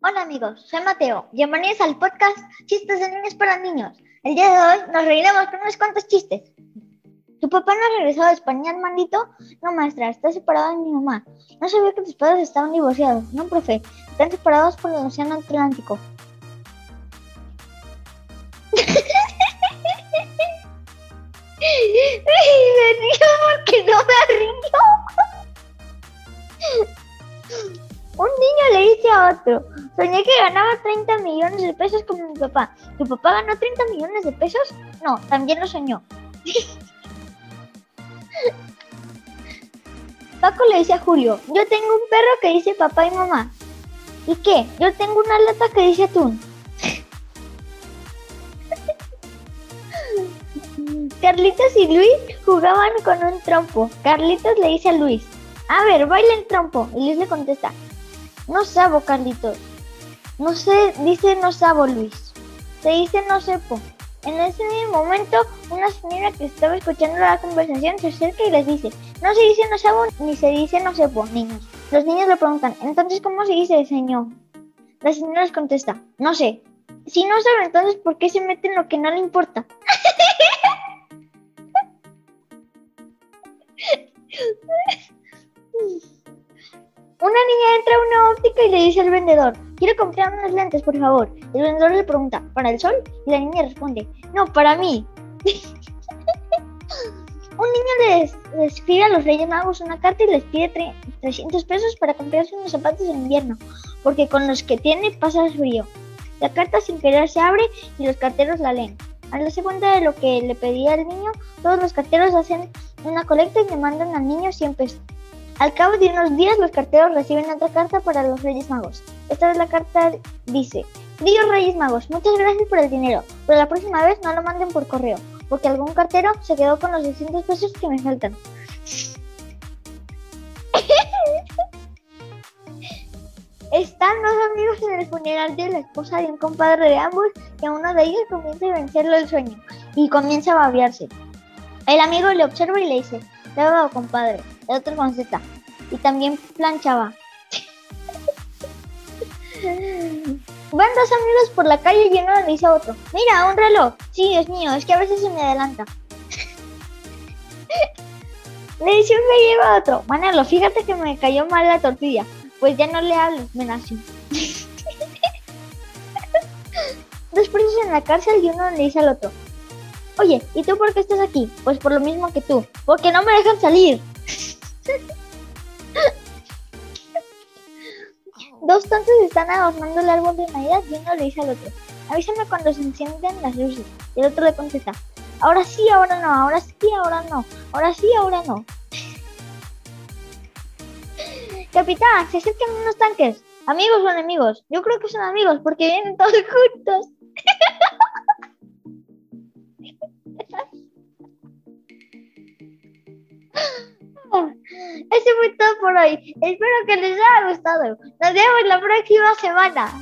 Hola amigos, soy Mateo. Bienvenidos al podcast Chistes de Niños para Niños. El día de hoy nos reiremos con unos cuantos chistes. Tu papá no ha regresado de España, maldito. No, maestra, está separado de mi mamá. No sabía que tus padres estaban divorciados. No, profe, están separados por el Océano Atlántico. Me río porque no me río. Un niño le dice a otro, soñé que ganaba 30 millones de pesos como mi papá. ¿Tu papá ganó 30 millones de pesos? No, también lo soñó. Paco le dice a Julio, yo tengo un perro que dice papá y mamá. ¿Y qué? Yo tengo una lata que dice atún. Carlitos y Luis jugaban con un trompo. Carlitos le dice a Luis, a ver, baila el trompo. Y Luis le contesta, no sabo, Carlitos. No sé, dice no sabo, Luis. Se dice no sepo. En ese momento, una señora que estaba escuchando la conversación se acerca y les dice, no se dice no sabo ni se dice no sepo, niños. Los niños le preguntan, entonces, ¿cómo se dice, señor? La señora les contesta, no sé. Si no sabe, entonces, ¿por qué se mete en lo que no le importa? Una niña entra a una óptica y le dice al vendedor, quiero comprar unas lentes, por favor. El vendedor le pregunta, ¿para el sol? Y la niña responde, no, para mí. Un niño le, escribe a los Reyes Magos una carta y les pide 300 pesos para comprarse unos zapatos de invierno, porque con los que tiene pasa el frío. La carta sin querer se abre y los carteros la leen. Al darse cuenta de lo que le pedía el niño, todos los carteros hacen una colecta y le mandan al niño 100 pesos. Al cabo de unos días, los carteros reciben otra carta para los Reyes Magos. Esta vez la carta dice, Queridos Reyes Magos, muchas gracias por el dinero, pero la próxima vez no lo manden por correo, porque algún cartero se quedó con los 600 pesos que me faltan. Están dos amigos en el funeral de la esposa de un compadre de ambos y a uno de ellos comienza a vencerlo el sueño y comienza a babearse. El amigo le observa y le dice, dado compadre el otro contesta. Y también planchaba. Van dos amigos por la calle y uno le dice a otro, mira, un reloj. Sí, es mío, es que a veces se me adelanta. le dice un gallego a otro, Manolo, fíjate que me cayó mal la tortilla. Pues ya no le hablo, me nació. Dos presos en la cárcel y uno le dice al otro, oye, ¿y tú por qué estás aquí? Pues por lo mismo que tú, porque no me dejan salir. Dos tontos están adornando el árbol de Navidad y uno le dice al otro, avísame cuando se encienden las luces. Y el otro le contesta, ahora sí, ahora no, ahora sí, ahora no, ahora sí, ahora no. Capitán, se acercan unos tanques. ¿Amigos o enemigos? Yo creo que son amigos porque vienen todos juntos. Eso fue todo por hoy. Espero que les haya gustado. Nos vemos la próxima semana.